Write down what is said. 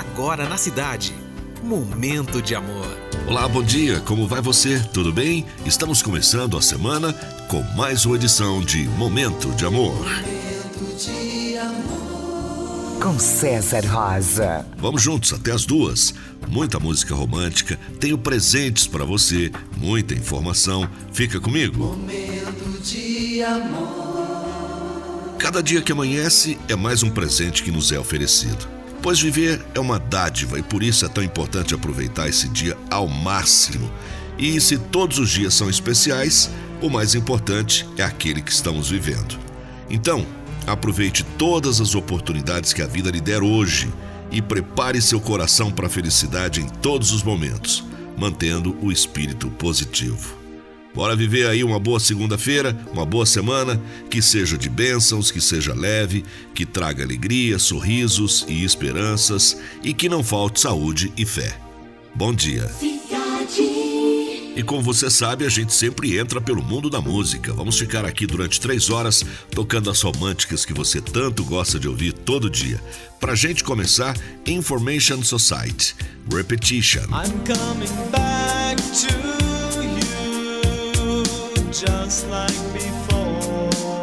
agora na cidade. Momento de amor. Olá, bom dia, como vai você? Tudo bem? Estamos começando a semana com mais uma edição de Momento de Amor. Momento de amor. Com César Rosa. Vamos juntos até as duas. Muita música romântica, tenho presentes para você, muita informação. Fica comigo. Momento de amor. Cada dia que amanhece é mais um presente que nos é oferecido. Pois viver é uma dádiva e por isso é tão importante aproveitar esse dia ao máximo. E se todos os dias são especiais, o mais importante é aquele que estamos vivendo. Então, aproveite todas as oportunidades que a vida lhe der hoje e prepare seu coração para a felicidade em todos os momentos, mantendo o espírito positivo. Bora viver aí uma boa segunda-feira, uma boa semana, que seja de bênçãos, que seja leve, que traga alegria, sorrisos e esperanças e que não falte saúde e fé. Bom dia. E como você sabe, a gente sempre entra pelo mundo da música. Vamos ficar aqui durante três horas tocando as românticas que você tanto gosta de ouvir todo dia. Pra gente começar, Information Society, Repetition. I'm coming back to just like before.